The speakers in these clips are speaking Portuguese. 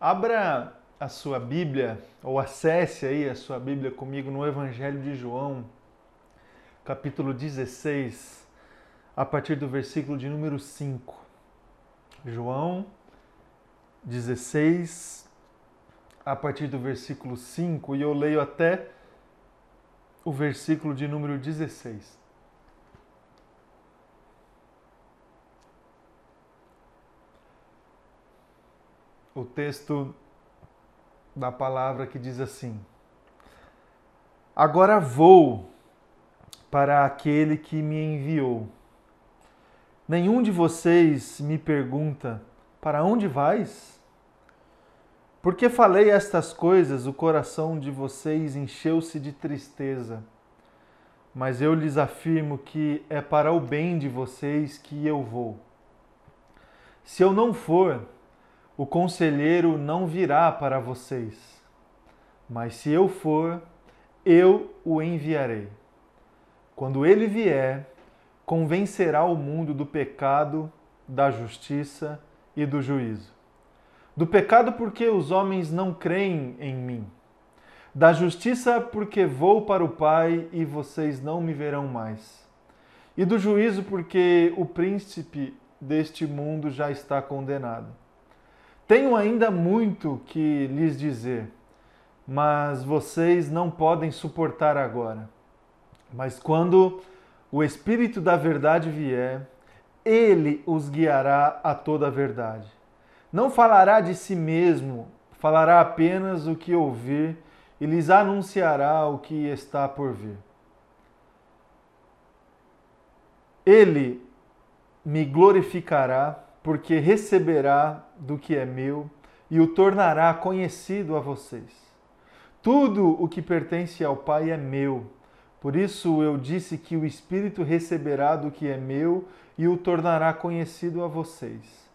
Abra a sua Bíblia, ou acesse aí a sua Bíblia comigo no Evangelho de João, capítulo 16, a partir do versículo de número 5. João 16, a partir do versículo 5, e eu leio até o versículo de número 16. O texto da palavra que diz assim: Agora vou para aquele que me enviou. Nenhum de vocês me pergunta: Para onde vais? Porque falei estas coisas, o coração de vocês encheu-se de tristeza. Mas eu lhes afirmo que é para o bem de vocês que eu vou. Se eu não for, o conselheiro não virá para vocês, mas se eu for, eu o enviarei. Quando ele vier, convencerá o mundo do pecado, da justiça e do juízo. Do pecado, porque os homens não creem em mim. Da justiça, porque vou para o Pai e vocês não me verão mais. E do juízo, porque o príncipe deste mundo já está condenado. Tenho ainda muito que lhes dizer, mas vocês não podem suportar agora. Mas quando o Espírito da Verdade vier, ele os guiará a toda a verdade. Não falará de si mesmo, falará apenas o que ouvir e lhes anunciará o que está por vir. Ele me glorificará porque receberá do que é meu e o tornará conhecido a vocês. Tudo o que pertence ao Pai é meu. Por isso eu disse que o Espírito receberá do que é meu e o tornará conhecido a vocês.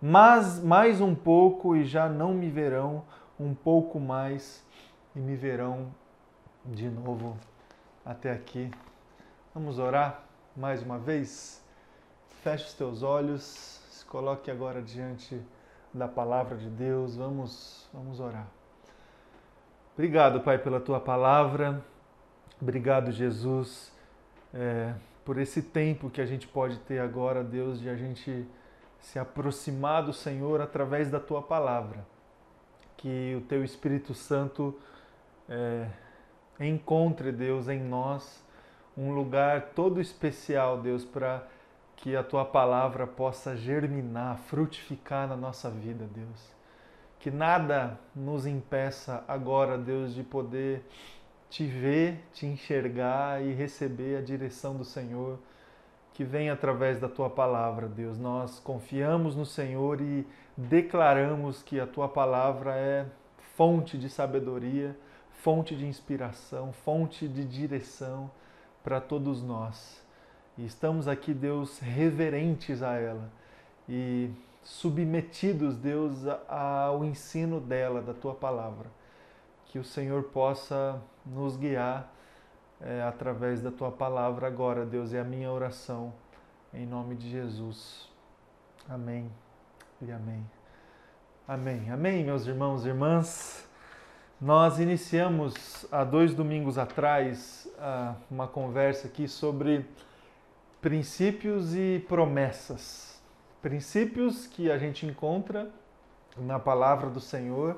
Mas mais um pouco e já não me verão, um pouco mais e me verão de novo. Até aqui. Vamos orar mais uma vez? Feche os teus olhos coloque agora diante da palavra de Deus. Vamos, vamos orar. Obrigado, Pai, pela tua palavra. Obrigado, Jesus, é, por esse tempo que a gente pode ter agora, Deus, de a gente se aproximar do Senhor através da tua palavra. Que o teu Espírito Santo é, encontre, Deus, em nós um lugar todo especial, Deus, para que a tua palavra possa germinar, frutificar na nossa vida, Deus. Que nada nos impeça agora, Deus, de poder te ver, te enxergar e receber a direção do Senhor que vem através da tua palavra, Deus. Nós confiamos no Senhor e declaramos que a tua palavra é fonte de sabedoria, fonte de inspiração, fonte de direção para todos nós. E estamos aqui, Deus, reverentes a ela e submetidos, Deus, ao ensino dela, da tua palavra. Que o Senhor possa nos guiar é, através da tua palavra agora, Deus, é a minha oração, em nome de Jesus. Amém e amém. Amém. Amém, meus irmãos e irmãs. Nós iniciamos há dois domingos atrás ah, uma conversa aqui sobre princípios e promessas. Princípios que a gente encontra na palavra do Senhor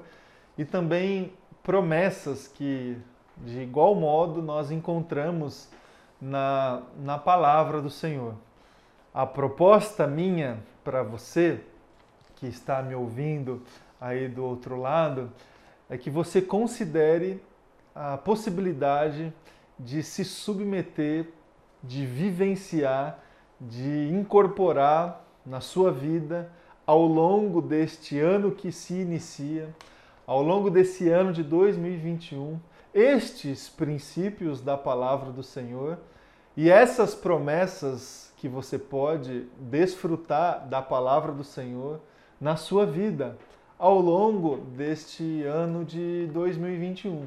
e também promessas que, de igual modo, nós encontramos na, na palavra do Senhor. A proposta minha para você que está me ouvindo aí do outro lado é que você considere a possibilidade de se submeter de vivenciar, de incorporar na sua vida ao longo deste ano que se inicia, ao longo desse ano de 2021, estes princípios da palavra do Senhor e essas promessas que você pode desfrutar da palavra do Senhor na sua vida ao longo deste ano de 2021.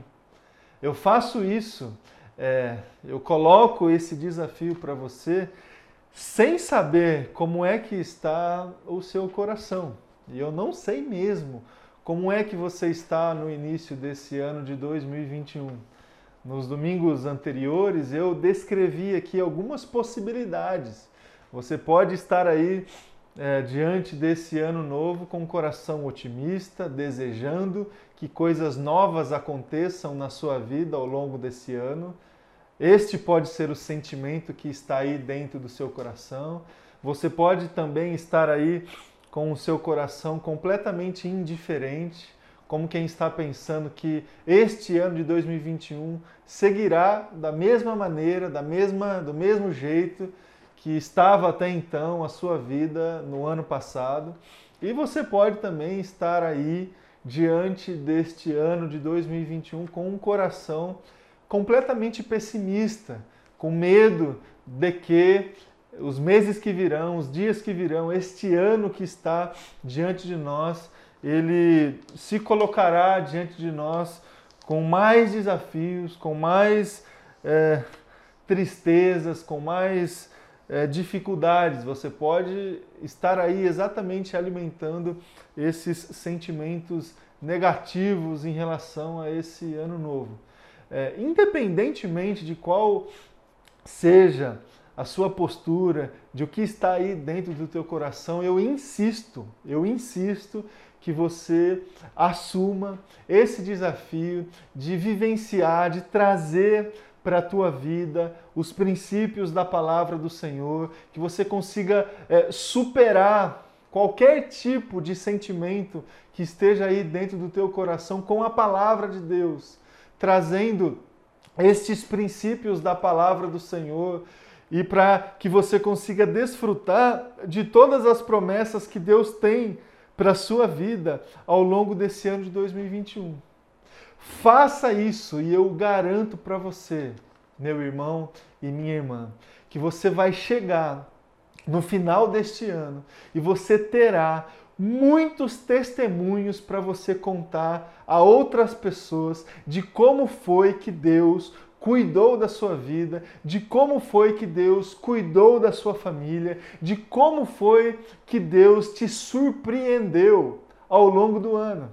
Eu faço isso é, eu coloco esse desafio para você sem saber como é que está o seu coração. E eu não sei mesmo Como é que você está no início desse ano de 2021? Nos domingos anteriores eu descrevi aqui algumas possibilidades. Você pode estar aí é, diante desse ano novo com um coração otimista, desejando que coisas novas aconteçam na sua vida ao longo desse ano. Este pode ser o sentimento que está aí dentro do seu coração. Você pode também estar aí com o seu coração completamente indiferente, como quem está pensando que este ano de 2021 seguirá da mesma maneira, da mesma, do mesmo jeito que estava até então a sua vida no ano passado. E você pode também estar aí diante deste ano de 2021 com um coração completamente pessimista, com medo de que os meses que virão, os dias que virão, este ano que está diante de nós, ele se colocará diante de nós com mais desafios, com mais é, tristezas, com mais é, dificuldades. Você pode estar aí exatamente alimentando esses sentimentos negativos em relação a esse ano novo. É, independentemente de qual seja a sua postura, de o que está aí dentro do teu coração, eu insisto, eu insisto que você assuma esse desafio de vivenciar, de trazer para a tua vida os princípios da palavra do Senhor, que você consiga é, superar qualquer tipo de sentimento que esteja aí dentro do teu coração com a palavra de Deus, trazendo estes princípios da palavra do Senhor e para que você consiga desfrutar de todas as promessas que Deus tem para a sua vida ao longo desse ano de 2021. Faça isso e eu garanto para você, meu irmão e minha irmã, que você vai chegar no final deste ano e você terá muitos testemunhos para você contar a outras pessoas de como foi que Deus cuidou da sua vida, de como foi que Deus cuidou da sua família, de como foi que Deus te surpreendeu ao longo do ano.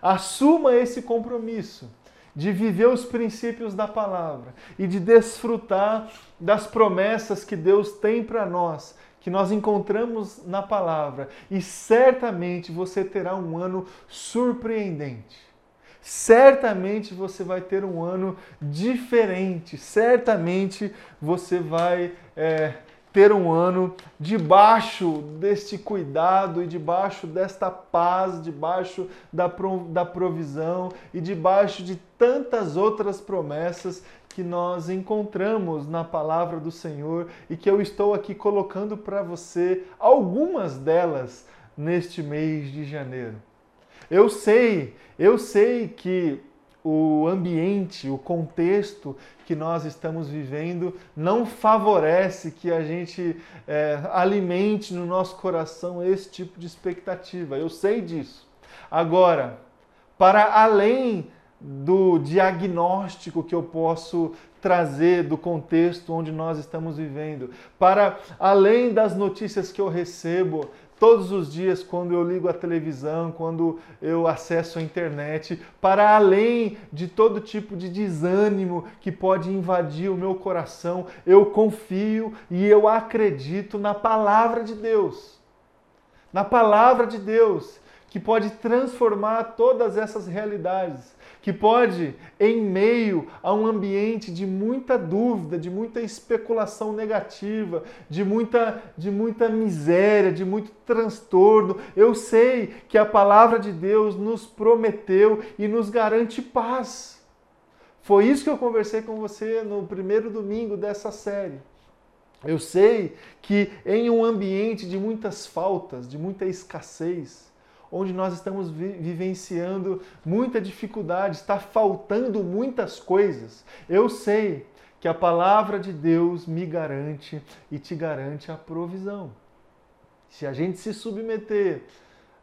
Assuma esse compromisso de viver os princípios da palavra e de desfrutar das promessas que Deus tem para nós, que nós encontramos na palavra, e certamente você terá um ano surpreendente. Certamente você vai ter um ano diferente, certamente você vai é, ter um ano debaixo deste cuidado e debaixo desta paz, debaixo da, da provisão e debaixo de tantas outras promessas que nós encontramos na palavra do Senhor e que eu estou aqui colocando para você algumas delas neste mês de janeiro. Eu sei, eu sei que o ambiente, o contexto que nós estamos vivendo não favorece que a gente é, alimente no nosso coração esse tipo de expectativa. Eu sei disso. Agora, para além do diagnóstico que eu posso trazer do contexto onde nós estamos vivendo, para além das notícias que eu recebo todos os dias quando eu ligo a televisão, quando eu acesso a internet, para além de todo tipo de desânimo que pode invadir o meu coração, eu confio e eu acredito na palavra de Deus. Na palavra de Deus, que pode transformar todas essas realidades que pode, em meio a um ambiente de muita dúvida, de muita especulação negativa, de muita, de muita miséria, de muito transtorno, eu sei que a palavra de Deus nos prometeu e nos garante paz. Foi isso que eu conversei com você no primeiro domingo dessa série. Eu sei que em um ambiente de muitas faltas, de muita escassez, onde nós estamos vi vivenciando muita dificuldade, está faltando muitas coisas. Eu sei que a palavra de Deus me garante e te garante a provisão. Se a gente se submeter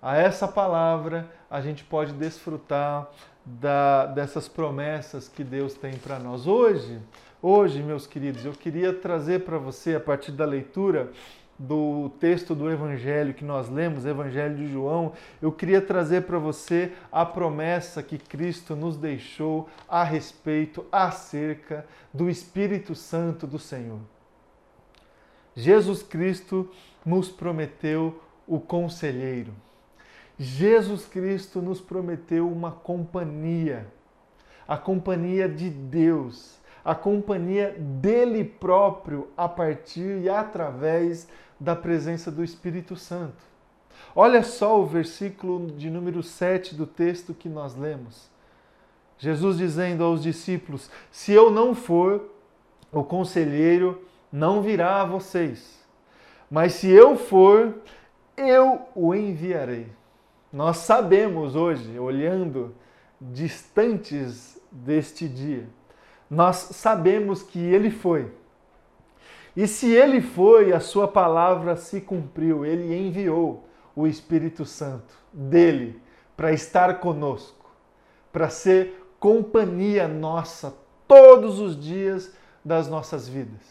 a essa palavra, a gente pode desfrutar da, dessas promessas que Deus tem para nós. Hoje, hoje, meus queridos, eu queria trazer para você, a partir da leitura do texto do Evangelho que nós lemos, Evangelho de João, eu queria trazer para você a promessa que Cristo nos deixou a respeito, acerca do Espírito Santo do Senhor. Jesus Cristo nos prometeu o conselheiro. Jesus Cristo nos prometeu uma companhia, a companhia de Deus, a companhia dele próprio a partir e através da presença do Espírito Santo. Olha só o versículo de número 7 do texto que nós lemos. Jesus dizendo aos discípulos: Se eu não for, o conselheiro não virá a vocês. Mas se eu for, eu o enviarei. Nós sabemos hoje, olhando distantes deste dia, nós sabemos que ele foi. E se ele foi, a sua palavra se cumpriu, ele enviou o Espírito Santo dele para estar conosco, para ser companhia nossa todos os dias das nossas vidas.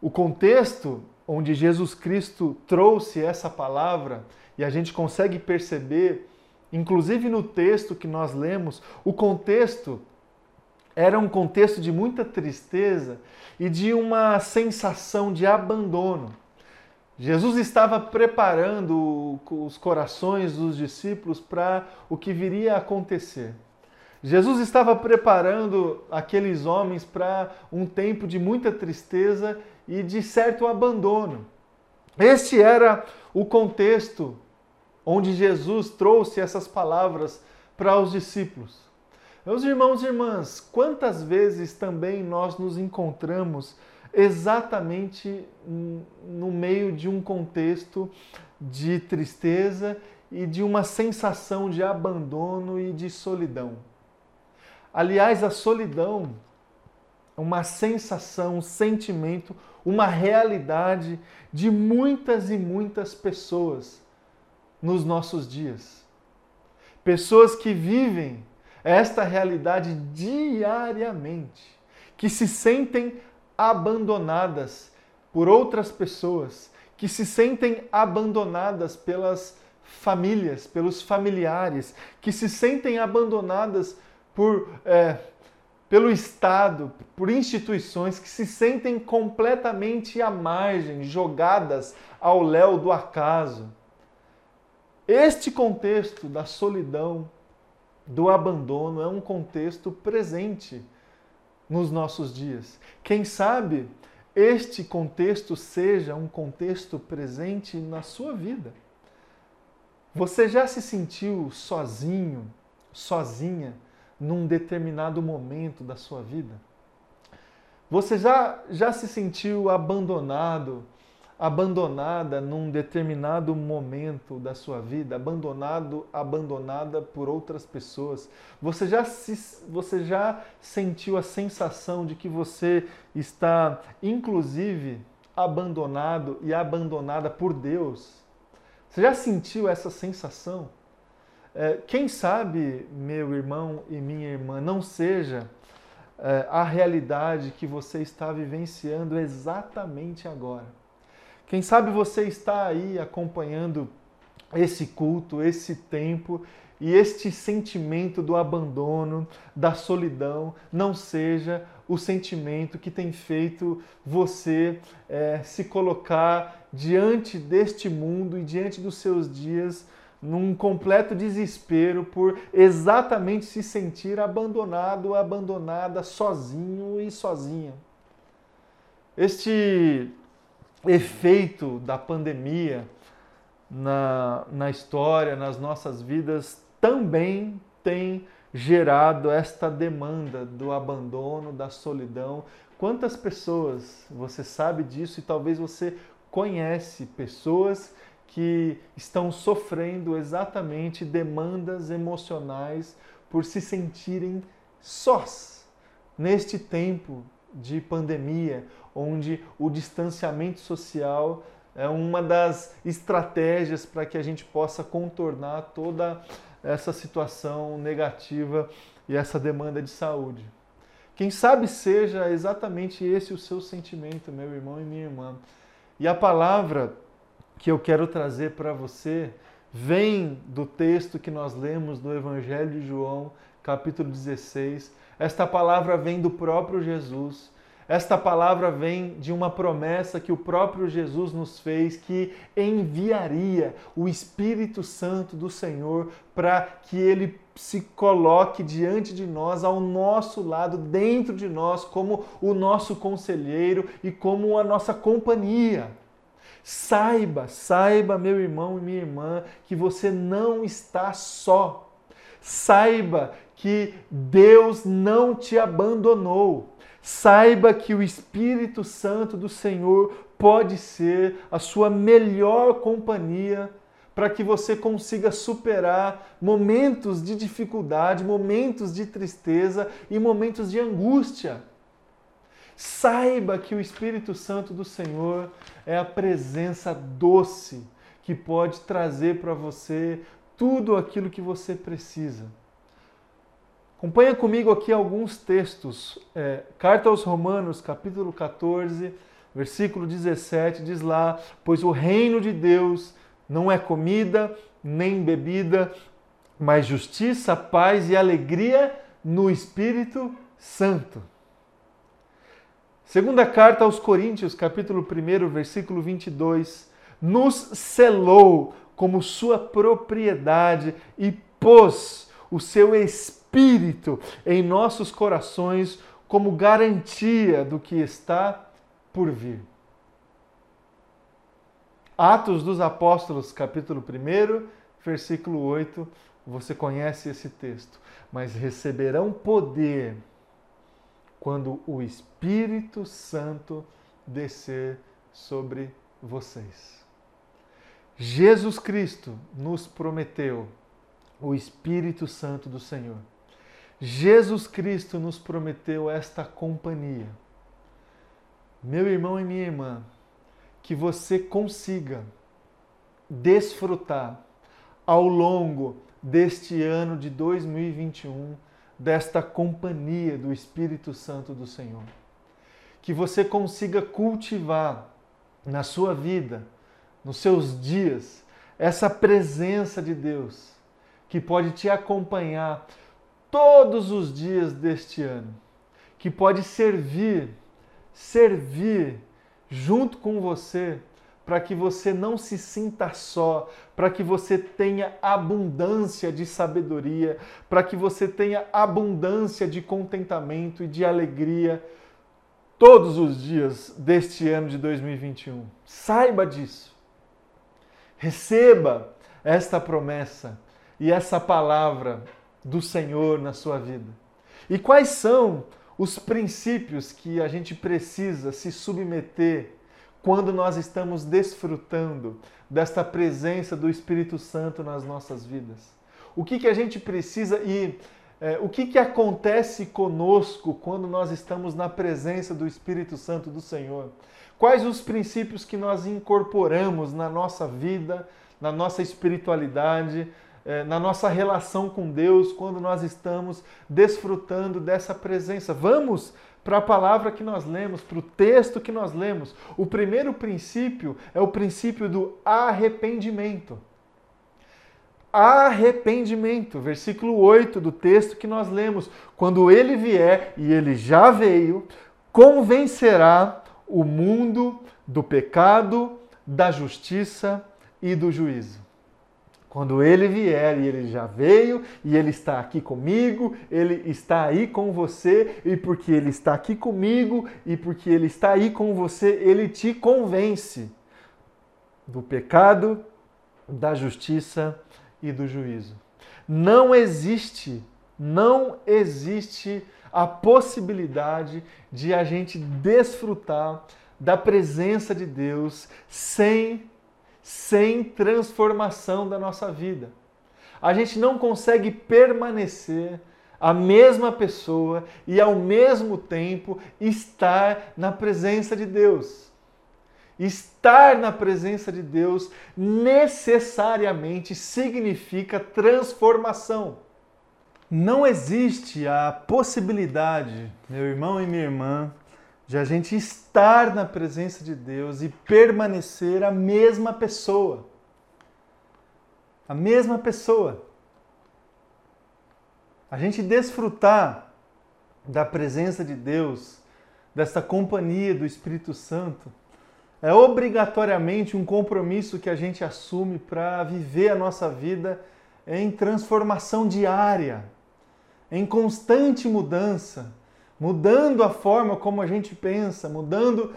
O contexto onde Jesus Cristo trouxe essa palavra, e a gente consegue perceber, inclusive no texto que nós lemos, o contexto era um contexto de muita tristeza e de uma sensação de abandono. Jesus estava preparando os corações dos discípulos para o que viria a acontecer. Jesus estava preparando aqueles homens para um tempo de muita tristeza e de certo abandono. Este era o contexto onde Jesus trouxe essas palavras para os discípulos. Meus irmãos e irmãs, quantas vezes também nós nos encontramos exatamente no meio de um contexto de tristeza e de uma sensação de abandono e de solidão. Aliás, a solidão é uma sensação, um sentimento, uma realidade de muitas e muitas pessoas nos nossos dias. Pessoas que vivem esta realidade diariamente, que se sentem abandonadas por outras pessoas, que se sentem abandonadas pelas famílias, pelos familiares, que se sentem abandonadas por, é, pelo Estado, por instituições, que se sentem completamente à margem, jogadas ao léu do acaso. Este contexto da solidão, do abandono é um contexto presente nos nossos dias. Quem sabe este contexto seja um contexto presente na sua vida. Você já se sentiu sozinho, sozinha, num determinado momento da sua vida? Você já, já se sentiu abandonado abandonada num determinado momento da sua vida, abandonado, abandonada por outras pessoas. Você já se, você já sentiu a sensação de que você está inclusive abandonado e abandonada por Deus? Você já sentiu essa sensação? É, quem sabe, meu irmão e minha irmã, não seja é, a realidade que você está vivenciando exatamente agora. Quem sabe você está aí acompanhando esse culto, esse tempo e este sentimento do abandono, da solidão, não seja o sentimento que tem feito você é, se colocar diante deste mundo e diante dos seus dias num completo desespero por exatamente se sentir abandonado, abandonada, sozinho e sozinha. Este efeito da pandemia na, na história, nas nossas vidas, também tem gerado esta demanda do abandono, da solidão. Quantas pessoas você sabe disso e talvez você conhece pessoas que estão sofrendo exatamente demandas emocionais por se sentirem sós neste tempo de pandemia, onde o distanciamento social é uma das estratégias para que a gente possa contornar toda essa situação negativa e essa demanda de saúde. Quem sabe seja exatamente esse o seu sentimento, meu irmão e minha irmã. E a palavra que eu quero trazer para você vem do texto que nós lemos do Evangelho de João, capítulo 16. Esta palavra vem do próprio Jesus. Esta palavra vem de uma promessa que o próprio Jesus nos fez, que enviaria o Espírito Santo do Senhor para que ele se coloque diante de nós, ao nosso lado, dentro de nós, como o nosso conselheiro e como a nossa companhia. Saiba, saiba, meu irmão e minha irmã, que você não está só. Saiba que Deus não te abandonou. Saiba que o Espírito Santo do Senhor pode ser a sua melhor companhia para que você consiga superar momentos de dificuldade, momentos de tristeza e momentos de angústia. Saiba que o Espírito Santo do Senhor é a presença doce que pode trazer para você tudo aquilo que você precisa. Acompanha comigo aqui alguns textos. É, Carta aos Romanos, capítulo 14, versículo 17, diz lá: Pois o reino de Deus não é comida nem bebida, mas justiça, paz e alegria no Espírito Santo. Segunda carta aos Coríntios, capítulo 1, versículo 22, nos selou como sua propriedade e pôs o seu espírito em nossos corações como garantia do que está por vir. Atos dos Apóstolos, capítulo 1, versículo 8, você conhece esse texto. Mas receberão poder quando o Espírito Santo descer sobre vocês. Jesus Cristo nos prometeu o Espírito Santo do Senhor. Jesus Cristo nos prometeu esta companhia. Meu irmão e minha irmã, que você consiga desfrutar ao longo deste ano de 2021 desta companhia do Espírito Santo do Senhor. Que você consiga cultivar na sua vida, nos seus dias, essa presença de Deus que pode te acompanhar todos os dias deste ano, que pode servir, servir junto com você para que você não se sinta só, para que você tenha abundância de sabedoria, para que você tenha abundância de contentamento e de alegria todos os dias deste ano de 2021. Saiba disso. Receba esta promessa e essa palavra do Senhor na sua vida. E quais são os princípios que a gente precisa se submeter quando nós estamos desfrutando desta presença do Espírito Santo nas nossas vidas? O que, que a gente precisa e é, o que, que acontece conosco quando nós estamos na presença do Espírito Santo do Senhor? Quais os princípios que nós incorporamos na nossa vida, na nossa espiritualidade, na nossa relação com Deus, quando nós estamos desfrutando dessa presença? Vamos para a palavra que nós lemos, para o texto que nós lemos. O primeiro princípio é o princípio do arrependimento. Arrependimento, versículo 8 do texto que nós lemos. Quando ele vier, e ele já veio, convencerá o mundo do pecado, da justiça e do juízo. Quando ele vier, e ele já veio, e ele está aqui comigo, ele está aí com você, e porque ele está aqui comigo, e porque ele está aí com você, ele te convence do pecado, da justiça e do juízo. Não existe, não existe a possibilidade de a gente desfrutar da presença de Deus sem sem transformação da nossa vida. A gente não consegue permanecer a mesma pessoa e ao mesmo tempo estar na presença de Deus. Estar na presença de Deus necessariamente significa transformação. Não existe a possibilidade, meu irmão e minha irmã, de a gente estar na presença de Deus e permanecer a mesma pessoa. A mesma pessoa. A gente desfrutar da presença de Deus, dessa companhia do Espírito Santo, é obrigatoriamente um compromisso que a gente assume para viver a nossa vida em transformação diária, em constante mudança mudando a forma como a gente pensa, mudando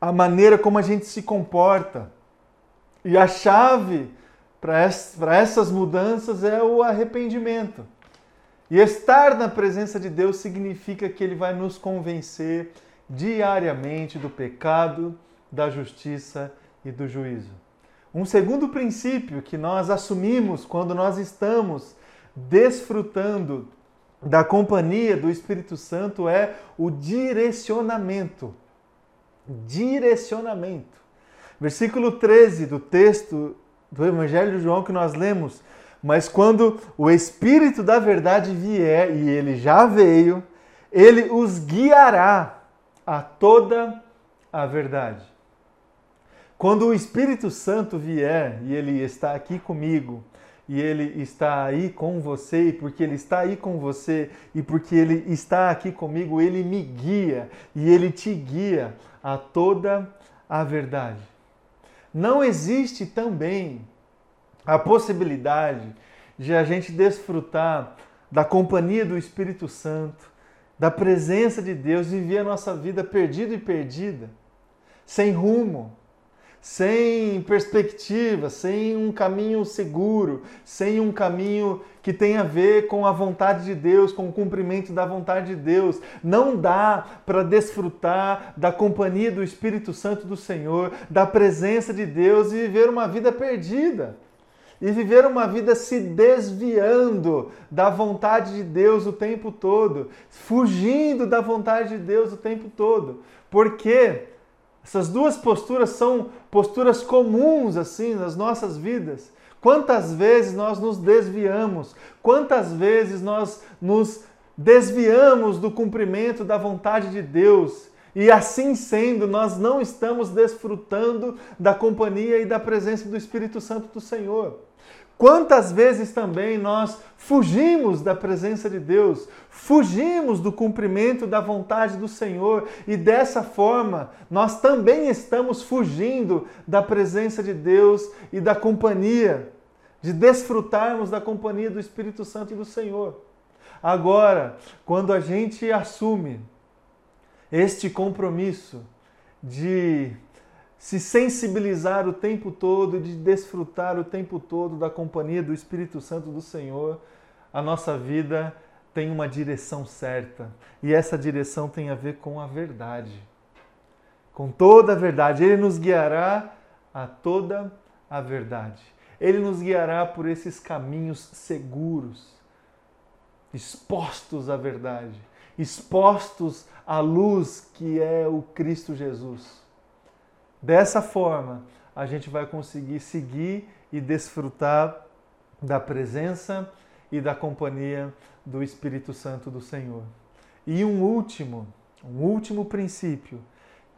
a maneira como a gente se comporta. E a chave para essas mudanças é o arrependimento. E estar na presença de Deus significa que Ele vai nos convencer diariamente do pecado, da justiça e do juízo. Um segundo princípio que nós assumimos quando nós estamos desfrutando da companhia do Espírito Santo é o direcionamento. Direcionamento. Versículo 13 do texto do Evangelho de João que nós lemos. Mas quando o Espírito da Verdade vier, e ele já veio, ele os guiará a toda a verdade. Quando o Espírito Santo vier e ele está aqui comigo, e Ele está aí com você, e porque Ele está aí com você, e porque Ele está aqui comigo, Ele me guia e Ele te guia a toda a verdade. Não existe também a possibilidade de a gente desfrutar da companhia do Espírito Santo, da presença de Deus, viver a nossa vida perdida e perdida, sem rumo, sem perspectiva, sem um caminho seguro, sem um caminho que tenha a ver com a vontade de Deus, com o cumprimento da vontade de Deus. Não dá para desfrutar da companhia do Espírito Santo do Senhor, da presença de Deus e viver uma vida perdida. E viver uma vida se desviando da vontade de Deus o tempo todo, fugindo da vontade de Deus o tempo todo. Por quê? Essas duas posturas são posturas comuns assim nas nossas vidas. Quantas vezes nós nos desviamos? Quantas vezes nós nos desviamos do cumprimento da vontade de Deus? E assim sendo, nós não estamos desfrutando da companhia e da presença do Espírito Santo do Senhor. Quantas vezes também nós fugimos da presença de Deus, fugimos do cumprimento da vontade do Senhor e dessa forma nós também estamos fugindo da presença de Deus e da companhia, de desfrutarmos da companhia do Espírito Santo e do Senhor. Agora, quando a gente assume este compromisso de se sensibilizar o tempo todo, de desfrutar o tempo todo da companhia do Espírito Santo do Senhor, a nossa vida tem uma direção certa. E essa direção tem a ver com a verdade. Com toda a verdade. Ele nos guiará a toda a verdade. Ele nos guiará por esses caminhos seguros, expostos à verdade, expostos à luz que é o Cristo Jesus. Dessa forma, a gente vai conseguir seguir e desfrutar da presença e da companhia do Espírito Santo do Senhor. E um último, um último princípio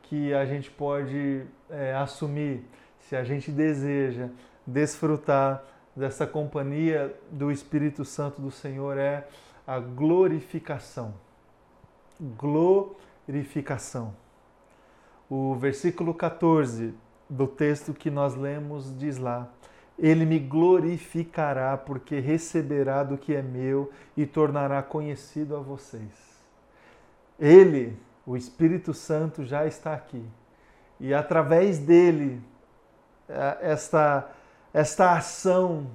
que a gente pode é, assumir se a gente deseja desfrutar dessa companhia do Espírito Santo do Senhor é a glorificação. Glorificação. O versículo 14 do texto que nós lemos diz lá: Ele me glorificará, porque receberá do que é meu e tornará conhecido a vocês. Ele, o Espírito Santo, já está aqui. E através dele, é, esta, esta ação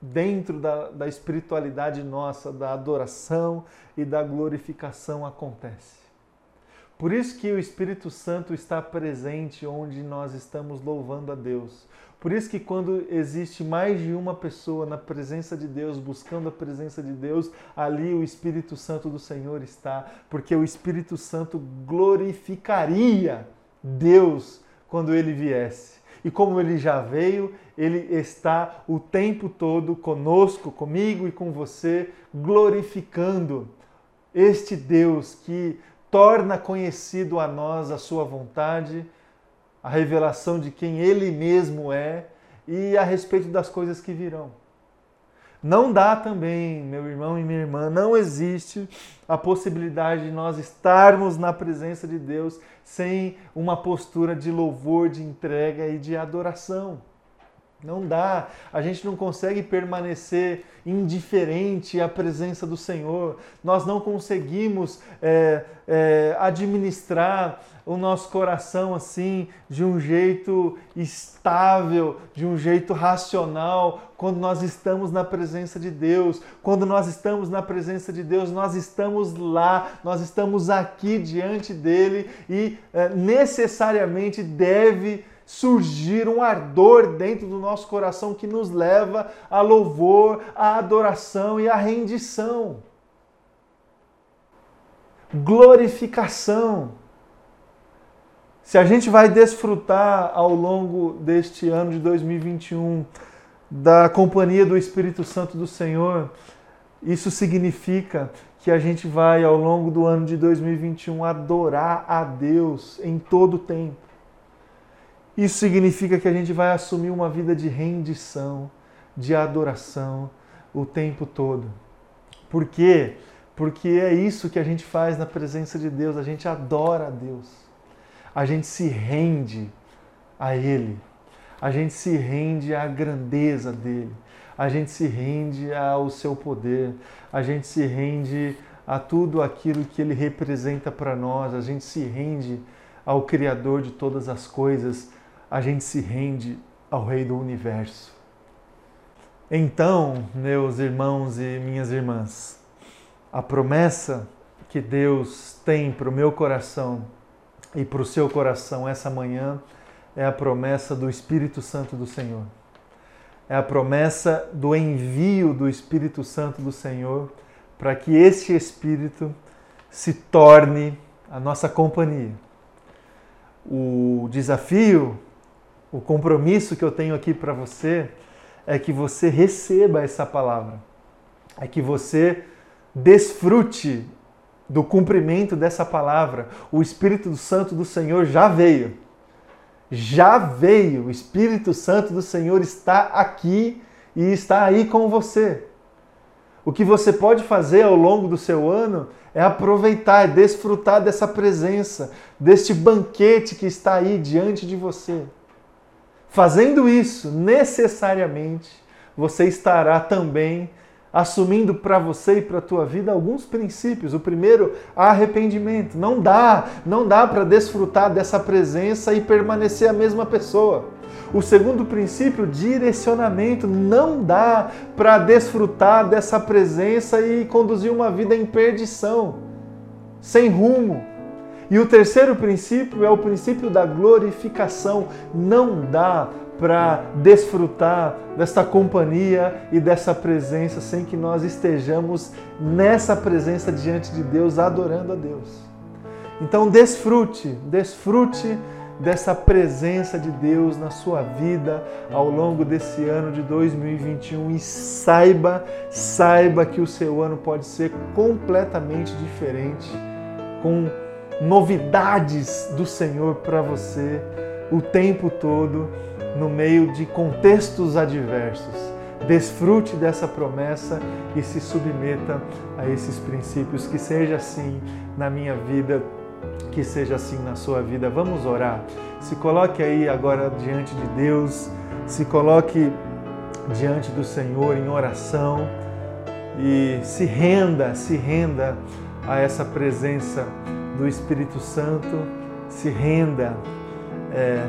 dentro da, da espiritualidade nossa, da adoração e da glorificação acontece. Por isso que o Espírito Santo está presente onde nós estamos louvando a Deus. Por isso que quando existe mais de uma pessoa na presença de Deus, buscando a presença de Deus, ali o Espírito Santo do Senhor está, porque o Espírito Santo glorificaria Deus quando ele viesse. E como ele já veio, ele está o tempo todo conosco, comigo e com você, glorificando este Deus que torna conhecido a nós a sua vontade, a revelação de quem ele mesmo é e a respeito das coisas que virão. Não dá também, meu irmão e minha irmã, não existe a possibilidade de nós estarmos na presença de Deus sem uma postura de louvor, de entrega e de adoração. Não dá. A gente não consegue permanecer indiferente à presença do Senhor. Nós não conseguimos é, é, administrar o nosso coração assim, de um jeito estável, de um jeito racional, quando nós estamos na presença de Deus. Quando nós estamos na presença de Deus, nós estamos lá, nós estamos aqui diante dele e é, necessariamente deve surgir um ardor dentro do nosso coração que nos leva a louvor, a adoração e a rendição. Glorificação. Se a gente vai desfrutar ao longo deste ano de 2021 da companhia do Espírito Santo do Senhor, isso significa que a gente vai ao longo do ano de 2021 adorar a Deus em todo o tempo. Isso significa que a gente vai assumir uma vida de rendição, de adoração o tempo todo. Por quê? Porque é isso que a gente faz na presença de Deus, a gente adora a Deus. A gente se rende a Ele. A gente se rende à grandeza dele. A gente se rende ao seu poder. A gente se rende a tudo aquilo que ele representa para nós. A gente se rende ao Criador de todas as coisas a gente se rende ao Rei do Universo. Então, meus irmãos e minhas irmãs, a promessa que Deus tem para o meu coração e para o seu coração essa manhã é a promessa do Espírito Santo do Senhor. É a promessa do envio do Espírito Santo do Senhor para que este Espírito se torne a nossa companhia. O desafio o compromisso que eu tenho aqui para você é que você receba essa palavra, é que você desfrute do cumprimento dessa palavra. O Espírito Santo do Senhor já veio. Já veio. O Espírito Santo do Senhor está aqui e está aí com você. O que você pode fazer ao longo do seu ano é aproveitar, é desfrutar dessa presença, deste banquete que está aí diante de você. Fazendo isso, necessariamente, você estará também assumindo para você e para a tua vida alguns princípios. O primeiro, arrependimento. Não dá, não dá para desfrutar dessa presença e permanecer a mesma pessoa. O segundo princípio, direcionamento. Não dá para desfrutar dessa presença e conduzir uma vida em perdição, sem rumo. E o terceiro princípio é o princípio da glorificação. Não dá para desfrutar desta companhia e dessa presença sem que nós estejamos nessa presença diante de Deus, adorando a Deus. Então, desfrute, desfrute dessa presença de Deus na sua vida ao longo desse ano de 2021 e saiba, saiba que o seu ano pode ser completamente diferente com novidades do Senhor para você o tempo todo no meio de contextos adversos. Desfrute dessa promessa e se submeta a esses princípios. Que seja assim na minha vida, que seja assim na sua vida. Vamos orar. Se coloque aí agora diante de Deus, se coloque diante do Senhor em oração e se renda, se renda a essa presença do Espírito Santo, se renda, é,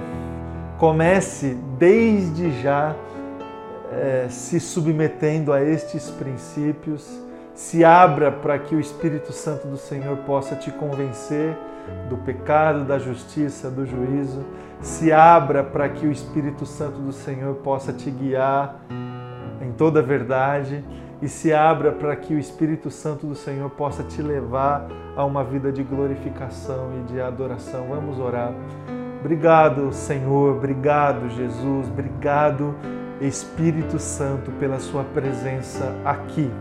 comece desde já é, se submetendo a estes princípios, se abra para que o Espírito Santo do Senhor possa te convencer do pecado, da justiça, do juízo, se abra para que o Espírito Santo do Senhor possa te guiar em toda a verdade e se abra para que o Espírito Santo do Senhor possa te levar a uma vida de glorificação e de adoração. Vamos orar. Obrigado, Senhor, obrigado, Jesus, obrigado, Espírito Santo, pela Sua presença aqui.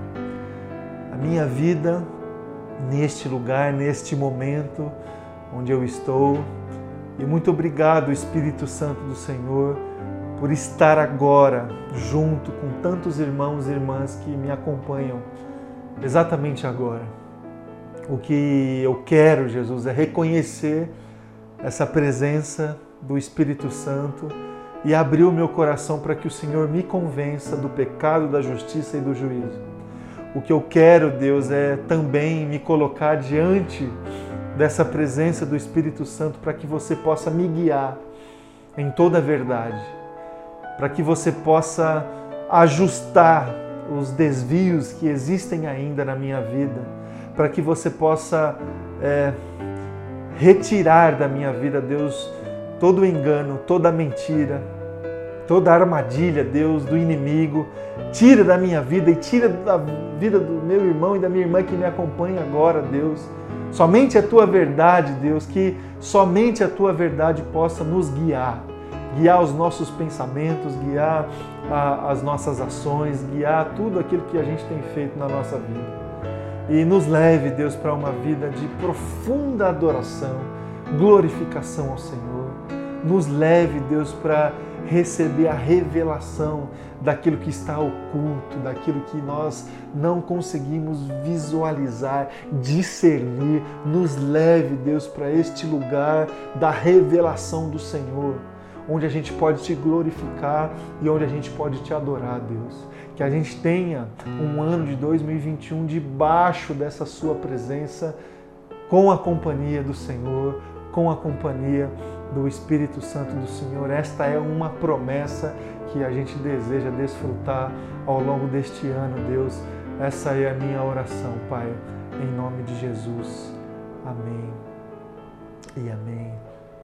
A minha vida neste lugar, neste momento onde eu estou. E muito obrigado, Espírito Santo do Senhor, por estar agora junto com tantos irmãos e irmãs que me acompanham exatamente agora. O que eu quero, Jesus, é reconhecer essa presença do Espírito Santo e abrir o meu coração para que o Senhor me convença do pecado, da justiça e do juízo. O que eu quero, Deus, é também me colocar diante dessa presença do Espírito Santo para que você possa me guiar em toda a verdade, para que você possa ajustar os desvios que existem ainda na minha vida, para que você possa é, retirar da minha vida, Deus, todo o engano, toda a mentira, toda a armadilha, Deus, do inimigo. Tira da minha vida e tira da vida do meu irmão e da minha irmã que me acompanha agora, Deus. Somente a tua verdade, Deus, que somente a tua verdade possa nos guiar, guiar os nossos pensamentos, guiar a, as nossas ações, guiar tudo aquilo que a gente tem feito na nossa vida. E nos leve, Deus, para uma vida de profunda adoração, glorificação ao Senhor. Nos leve, Deus, para receber a revelação daquilo que está oculto, daquilo que nós não conseguimos visualizar, discernir. Nos leve, Deus, para este lugar da revelação do Senhor, onde a gente pode te glorificar e onde a gente pode te adorar, Deus. Que a gente tenha um ano de 2021 debaixo dessa Sua presença, com a companhia do Senhor, com a companhia do Espírito Santo do Senhor. Esta é uma promessa que a gente deseja desfrutar ao longo deste ano, Deus. Essa é a minha oração, Pai, em nome de Jesus. Amém e amém.